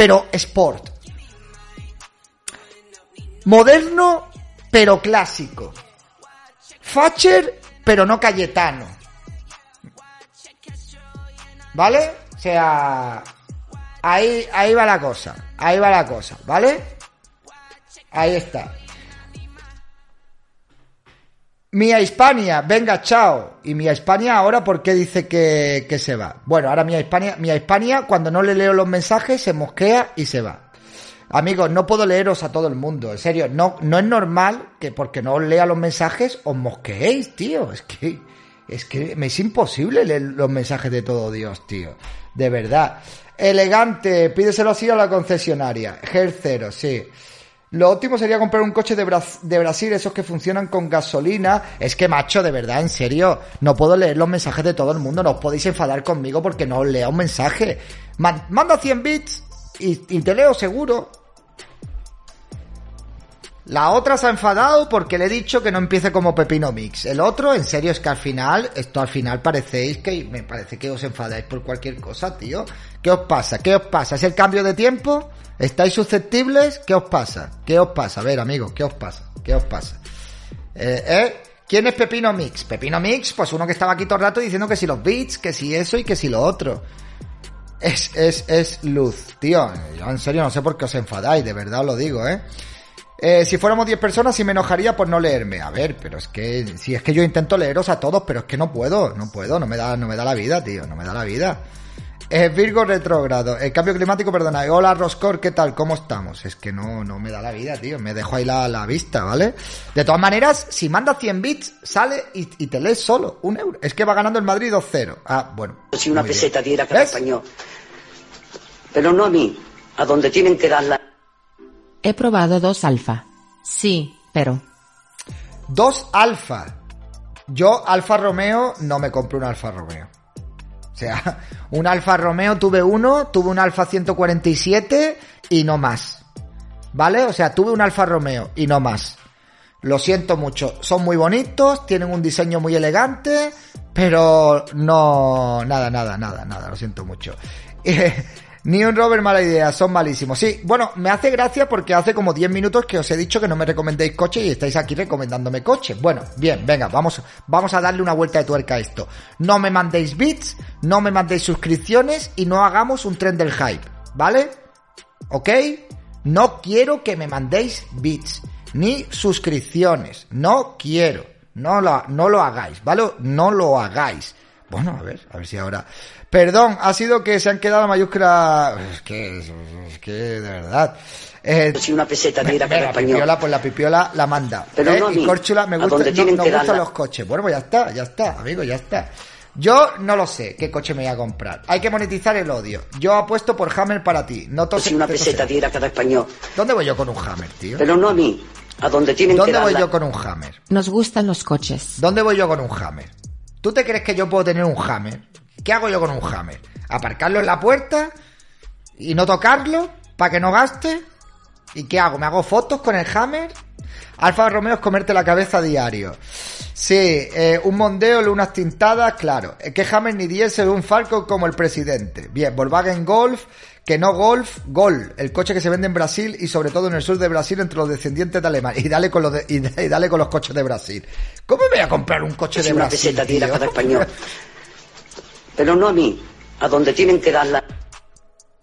pero sport. Moderno, pero clásico. Facher, pero no Cayetano. ¿Vale? O sea, ahí, ahí va la cosa. Ahí va la cosa, ¿vale? Ahí está. Mía Hispania, venga, chao. Y Mía Hispania ahora, ¿por qué dice que, que se va? Bueno, ahora Mía Hispania, Mía Hispania, cuando no le leo los mensajes, se mosquea y se va. Amigos, no puedo leeros a todo el mundo, en serio, no, no es normal que porque no os lea los mensajes os mosqueéis, tío. Es que, es que me es imposible leer los mensajes de todo Dios, tío. De verdad. Elegante, pídeselo así a la concesionaria. Ger cero, sí. Lo óptimo sería comprar un coche de, de Brasil, esos que funcionan con gasolina. Es que, macho, de verdad, en serio, no puedo leer los mensajes de todo el mundo. No os podéis enfadar conmigo porque no os lea un mensaje. Man- manda 100 bits y te leo seguro. La otra se ha enfadado porque le he dicho que no empiece como Pepino Mix. El otro, en serio, es que al final, esto al final parecéis que, me parece que os enfadáis por cualquier cosa, tío. ¿Qué os pasa? ¿Qué os pasa? ¿Es el cambio de tiempo? ¿Estáis susceptibles? ¿Qué os pasa? ¿Qué os pasa? A ver, amigos, ¿qué os pasa? ¿Qué os pasa? Eh, ¿eh? ¿Quién es Pepino Mix? Pepino Mix, pues uno que estaba aquí todo el rato diciendo que si los beats, que si eso y que si lo otro. Es, es, es luz, tío. Yo en serio no sé por qué os enfadáis, de verdad os lo digo, ¿eh? Eh, si fuéramos 10 personas sí me enojaría por no leerme. A ver, pero es que si es que yo intento leeros a todos, pero es que no puedo, no puedo, no me da, no me da la vida, tío, no me da la vida. Eh, Virgo retrógrado, el cambio climático, perdona. Hola Roscor, ¿qué tal? ¿Cómo estamos? Es que no, no me da la vida, tío. Me dejo ahí la, la vista, ¿vale? De todas maneras, si manda 100 bits, sale y, y te lees solo un euro. Es que va ganando el Madrid 2-0. Ah, bueno. Si una muy bien. peseta diera cada ¿Ves? español. Pero no a mí, a donde tienen que darla. He probado dos alfa. Sí, pero. Dos Alfa. Yo, Alfa Romeo, no me compro un Alfa Romeo. O sea, (laughs) un Alfa Romeo tuve uno, tuve un Alfa 147 y no más. ¿Vale? O sea, tuve un Alfa Romeo y no más. Lo siento mucho. Son muy bonitos, tienen un diseño muy elegante, pero no... Nada, nada, nada, nada. Lo siento mucho. (laughs) Ni un Rover mala idea, son malísimos. Sí, bueno, me hace gracia porque hace como 10 minutos que os he dicho que no me recomendéis coches y estáis aquí recomendándome coches. Bueno, bien, venga, vamos, vamos a darle una vuelta de tuerca a esto. No me mandéis bits, no me mandéis suscripciones y no hagamos un tren del hype, ¿vale? ¿Ok? No quiero que me mandéis bits ni suscripciones. No quiero. No lo, no lo hagáis, ¿vale? No lo hagáis. Bueno, a ver, a ver si ahora. Perdón, ha sido que se han quedado mayúsculas. Es que, es que, de verdad. Eh, Si una peseta diera cada Venga, español. pipiola, pues la pipiola la manda. Pero ¿eh? no a y Córchula, me gusta, no, nos que gustan darla. los coches. Bueno, pues ya está, ya está, amigo, ya está. Yo no lo sé qué coche me voy a comprar. Hay que monetizar el odio. Yo apuesto por Hammer para ti. No tose- Si una te peseta tose. diera cada español. ¿Dónde voy yo con un Hammer, tío? Pero no a mí, a donde tienen que ¿Dónde voy darla. yo con un Hammer? Nos gustan los coches. ¿Dónde voy yo con un Hammer? ¿Tú te crees que yo puedo tener un Hammer? ¿Qué hago yo con un Hammer? ¿Aparcarlo en la puerta? ¿Y no tocarlo? ¿Para que no gaste? ¿Y qué hago? ¿Me hago fotos con el Hammer? Alfa Romeo es comerte la cabeza a diario. Sí, eh, un mondeo, unas tintadas, claro. Eh, Que Hammer ni diese un Falcon como el presidente. Bien, Volkswagen Golf, que no Golf, Gol, el coche que se vende en Brasil y sobre todo en el sur de Brasil entre los descendientes de Alemania. Y dale con los, de- y, dale con los coches de Brasil. ¿Cómo me voy a comprar un coche de una Brasil? peseta tío? cada español. Pero no a mí, a donde tienen que darla.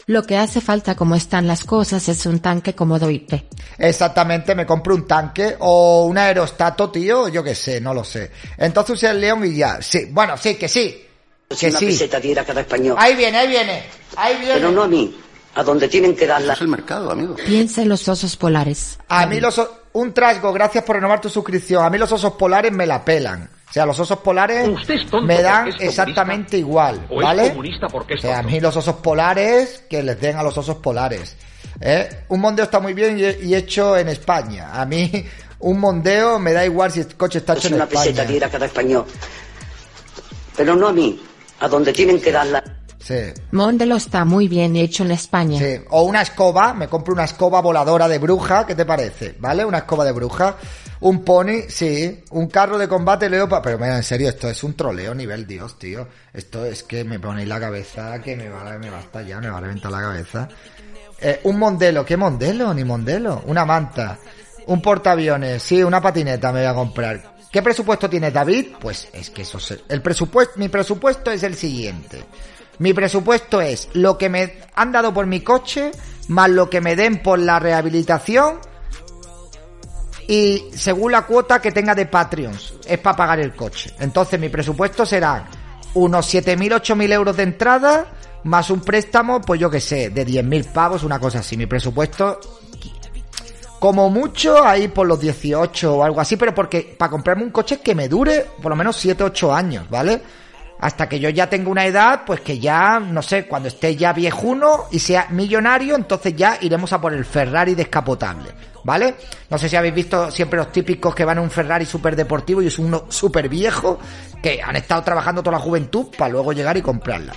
Lo que hace falta como están las cosas es un tanque como Doite. Exactamente, me compro un tanque o un aerostato, tío, yo qué sé, no lo sé. Entonces usé el león y ya. Sí, bueno, sí, que sí. Si Que una sí. peseta diera cada español. Ahí viene, ahí viene. Ahí viene. Pero no a mí, a donde tienen que darla. Es el mercado, amigo. Piensa en los osos polares. A mí los un trasgo, gracias por renovar tu suscripción. A mí los osos polares me la pelan. O sea, los osos polares es me dan es exactamente igual, o es ¿vale? es o sea, a mí los osos polares que les den a los osos polares. ¿eh? Un mondeo está muy bien y, hecho en España. A mí un mondeo me da igual si el coche está hecho Si en una peseta España. diera cada español. Pero no a mí, a donde tienen que darla. Sí. Mondelo está muy bien hecho en España. Sí, o una escoba, me compro una escoba voladora de bruja, ¿qué te parece? ¿Vale? Una escoba de bruja. Un pony, sí. Un carro de combate leopa. Pero mira, en serio, esto es un troleo nivel Dios, tío. Esto es que me ponéis la cabeza que me va, me va a estallar, me va a reventar la cabeza. Eh, un mondelo, ¿qué mondelo? Ni mondelo. Una manta. Un portaaviones, sí, una patineta me voy a comprar. ¿Qué presupuesto tiene David? Pues es que eso es el presupuesto, mi presupuesto es el siguiente. Mi presupuesto es lo que me han dado por mi coche, más lo que me den por la rehabilitación y según la cuota que tenga de Patreons, es para pagar el coche. Entonces mi presupuesto será unos 7.000, 8.000 euros de entrada, más un préstamo, pues yo que sé, de 10.000 pavos, una cosa así. Mi presupuesto, como mucho, ahí por los 18 o algo así, pero porque para comprarme un coche que me dure por lo menos 7, 8 años, ¿vale? Hasta que yo ya tenga una edad, pues que ya, no sé, cuando esté ya viejuno y sea millonario, entonces ya iremos a por el Ferrari descapotable, ¿vale? No sé si habéis visto siempre los típicos que van a un Ferrari súper deportivo y es uno súper viejo, que han estado trabajando toda la juventud para luego llegar y comprarla.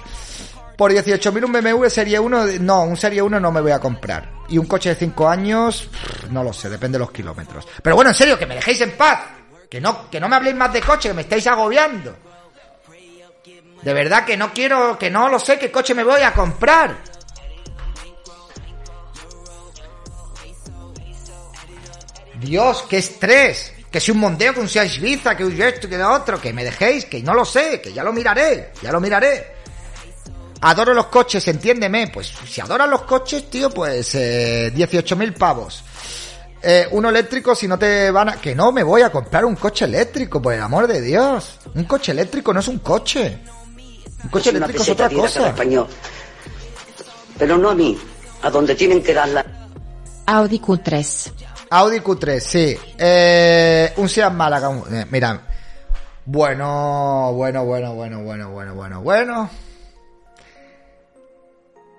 Por 18.000 un BMW Serie 1, no, un Serie 1 no me voy a comprar. Y un coche de 5 años, no lo sé, depende de los kilómetros. Pero bueno, en serio, que me dejéis en paz. Que no, que no me habléis más de coche, que me estáis agobiando. De verdad que no quiero, que no lo sé qué coche me voy a comprar. Dios, qué estrés. Que si un Mondeo, que un Seat Ibiza, que un esto, que lo otro, que me dejéis, que no lo sé, que ya lo miraré, ya lo miraré. Adoro los coches, entiéndeme. Pues si adoras los coches, tío, pues eh, 18.000 pavos. Eh, uno eléctrico, si no te van a... Que no, me voy a comprar un coche eléctrico, por el amor de Dios. Un coche eléctrico no es un coche. Un coche Es eléctrico es otra cosa. español. Pero no a mí, a donde tienen que darla. Audi Q3. Audi Q3, sí. Eh, un Seat Málaga. un- eh, mira. Bueno, bueno, bueno, bueno, bueno, bueno, bueno, bueno.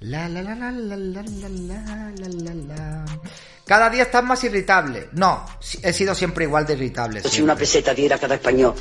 La la la la la la la la la la la. Cada día estás más irritable. No, he sido siempre igual de irritable. Si una peseta diera cada español.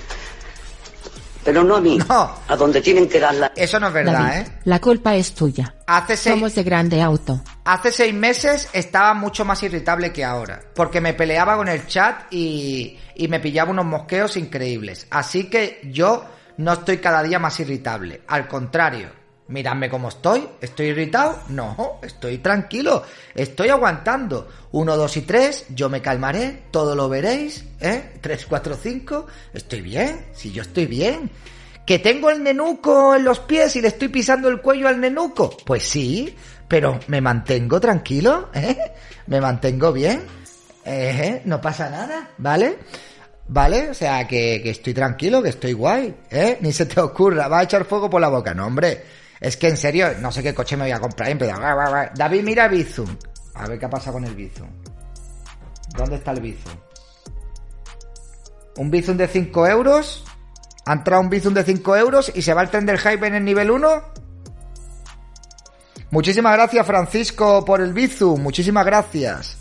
Pero no a mí, No. a donde tienen que darla. Eso no es verdad, David, ¿eh? la culpa es tuya. Hace seis, Somos de grande auto. hace seis meses estaba mucho más irritable que ahora. Porque me peleaba con el chat y, y me pillaba unos mosqueos increíbles. Así que yo no estoy cada día más irritable. Al contrario. Miradme cómo estoy. ¿Estoy irritado? No, estoy tranquilo. Estoy aguantando. Uno, dos y tres. Yo me calmaré. Todo lo veréis. ¿Eh? Tres, cuatro, cinco. Estoy bien. Si yo estoy bien. ¿Que tengo el nenuco en los pies y le estoy pisando el cuello al nenuco? Pues sí, pero me mantengo tranquilo, ¿eh? Me mantengo bien, ¿eh? No pasa nada, ¿vale? ¿Vale? O sea, que, que estoy tranquilo, que estoy guay, ¿eh? Ni se te ocurra, va a echar fuego por la boca, no, hombre. Es que en serio, no sé qué coche me voy a comprar. David, mira Bizum. A ver qué ha pasado con el Bizum. ¿Dónde está el Bizum? Un Bizum de 5 euros. Ha entrado un Bizum de 5 euros y se va el tren del hype en el nivel 1. Muchísimas gracias, Francisco, por el Bizum. Muchísimas gracias.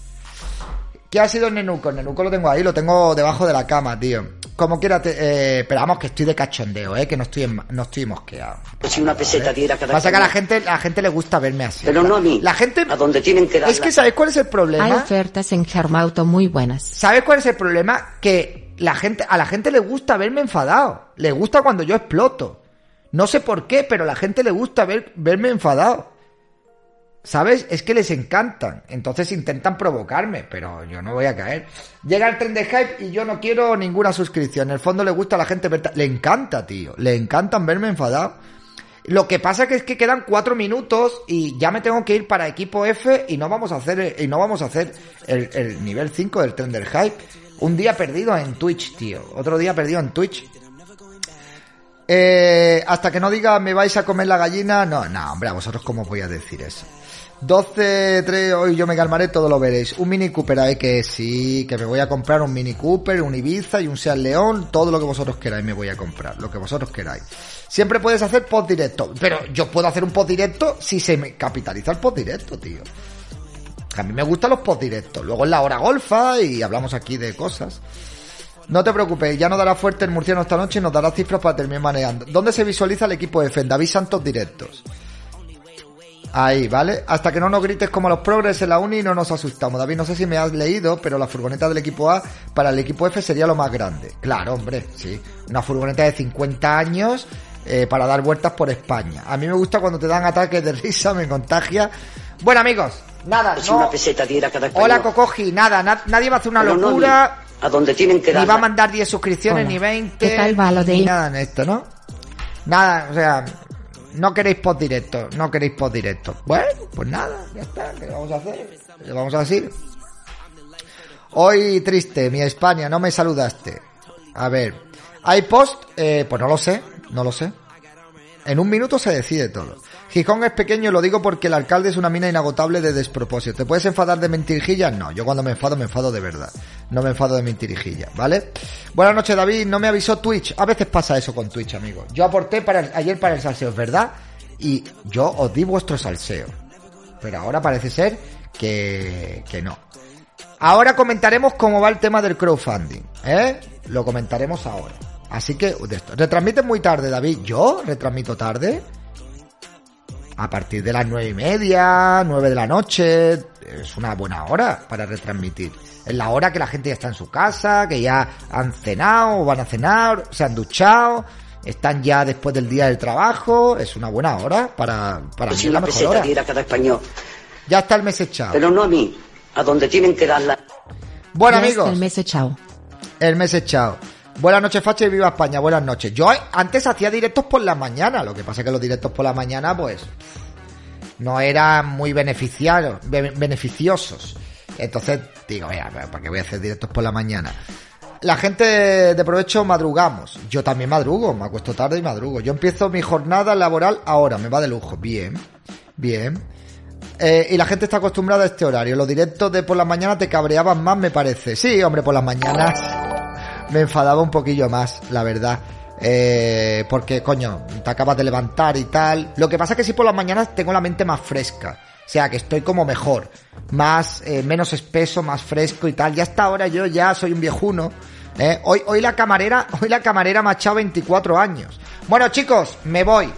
¿Qué ha sido el nenuco? El nenuco lo tengo ahí, lo tengo debajo de la cama, tío. Como quiera, te- eh, pero vamos, que estoy de cachondeo, eh, que no estoy, en- no estoy mosqueado. Si una peseta diera cada Pasa que a la gente, a la gente le gusta verme así. Pero no a mí. La gente, A donde tienen que darla. es que ¿sabes cuál es el Hay problema? ofertas en Germauto muy buenas. ¿Sabes cuál es el problema? Que la gente, a la gente le gusta verme enfadado. Le gusta cuando yo exploto. No sé por qué, pero a la gente le gusta ver, verme enfadado. ¿Sabes? Es que les encantan. Entonces intentan provocarme, pero yo no voy a caer. Llega el tren de hype y yo no quiero ninguna suscripción. En el fondo le gusta a la gente ver... Le encanta, tío. Le encantan verme enfadado. Lo que pasa que es que quedan cuatro minutos y ya me tengo que ir para equipo F y no vamos a hacer y no vamos a hacer el, el nivel 5 del tren del hype. Un día perdido en Twitch, tío. Otro día perdido en Twitch. Eh, hasta que no diga me vais a comer la gallina, no, no, hombre, a vosotros cómo voy a decir eso. 12, 3, hoy yo me calmaré, todo lo veréis. Un Mini Cooper, hay que sí, que me voy a comprar un Mini Cooper, un Ibiza y un Seat León, todo lo que vosotros queráis me voy a comprar, lo que vosotros queráis. Siempre puedes hacer post directo, pero yo puedo hacer un post directo si se me capitaliza el post directo, tío. A mí me gustan los post directos. Luego en la hora golfa y hablamos aquí de cosas. No te preocupes, ya nos dará fuerte el murciano esta noche y nos dará cifras para terminar manejando. ¿Dónde se visualiza el equipo F? En David Santos Directos. Ahí, ¿vale? Hasta que no nos grites como los progres en la uni no nos asustamos. David, no sé si me has leído, pero la furgoneta del equipo A para el equipo F sería lo más grande. Claro, hombre, sí. Una furgoneta de 50 años eh, para dar vueltas por España. A mí me gusta cuando te dan ataques de risa, me contagia. Bueno, amigos, nada, Si no... una peseta diera cada español. Hola, Cocoji, nada, na- nadie va a hacer una Pero no a mí, locura. a donde tienen que Ni va a mandar 10 suscripciones, Hola. ni 20. ¿Qué tal va lo de- Ni nada en esto, ¿no? Nada, o sea, no queréis post directo, no queréis post directo. Bueno, pues nada, ya está, ¿qué vamos a hacer? ¿Qué vamos a decir? Hoy triste, mi España, no me saludaste. A ver, ¿hay post? Eh, pues no lo sé, no lo sé. En un minuto se decide todo. Gijón es pequeño, lo digo porque el alcalde es una mina inagotable de despropósito. ¿Te puedes enfadar de mentirijillas? No, yo cuando me enfado, me enfado de verdad. No me enfado de mentirijillas, ¿vale? Buenas noches, David. No me avisó Twitch. A veces pasa eso con Twitch, amigos. Yo aporté ayer para el salseo, ¿es verdad? Y yo os di vuestro salseo. Pero ahora parece ser que, que no. Ahora comentaremos cómo va el tema del crowdfunding, ¿eh? Lo comentaremos ahora. Así que, de esto. Retransmiten muy tarde, David. ¿Yo retransmito tarde? A partir de las nueve y media, nueve de la noche. Es una buena hora para retransmitir. Es la hora que la gente ya está en su casa, que ya han cenado o van a cenar, se han duchado, están ya después del día del trabajo. Es una buena hora para, para Pues mí es la mejor hora. cada español. Ya está el mes echado. Pero no a mí, a donde tienen que darla. Bueno, Ya está amigos. el mes echado. El mes echado. Buenas noches, Facha, y viva España. Buenas noches. Yo antes hacía directos por la mañana. Lo que pasa es que los directos por la mañana, pues, no eran muy beneficiados, be- beneficiosos. Entonces, digo, mira, ¿para qué voy a hacer directos por la mañana? La gente de provecho madrugamos. Yo también madrugo, me acuesto tarde y madrugo. Yo empiezo mi jornada laboral ahora, me va de lujo. Bien, bien. Eh, y la gente está acostumbrada a este horario. Los directos de por la mañana te cabreaban más, me parece. Sí, hombre, por las mañanas me enfadaba un poquillo más, la verdad. Eh, porque, coño, te acabas de levantar y tal. Lo que pasa es que sí por las mañanas tengo la mente más fresca. O sea, que estoy como mejor. Más, eh, menos espeso, más fresco y tal. Ya hasta ahora yo ya soy un viejuno. ¿eh? Hoy, hoy la camarera, (laughs) hoy la camarera me ha echado 24 años. Bueno, chicos, me voy.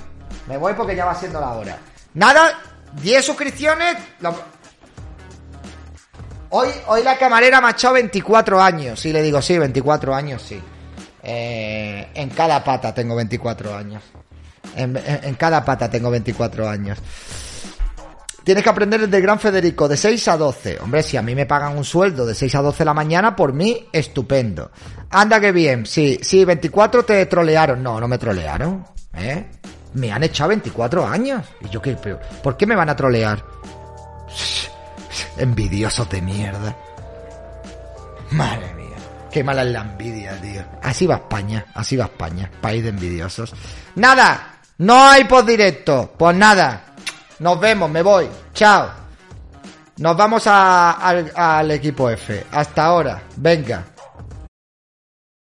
Me voy porque ya va siendo la hora. Nada, 10 suscripciones. lo- Hoy, hoy la camarera me ha echado 24 años. Y le digo, sí, 24 años, sí. Eh, en cada pata tengo 24 años. En, en- cada pata tengo 24 años. Tienes que aprender el del gran Federico, de 6 a 12. Hombre, si a mí me pagan un sueldo de 6 a 12 de la mañana, por mí, estupendo. Anda que bien, sí, sí, 24 te trolearon. No, no me trolearon, ¿eh? Me han echado 24 años. Y yo qué, pero, ¿por qué me van a trolear? Envidiosos de mierda. Madre mía. Qué mala es la envidia, tío. Así va España, así va España. País de envidiosos. Nada, no hay post directo. Pues nada. Nos vemos, me voy. Chao. Nos vamos a- al, al equipo F. Hasta ahora. Venga.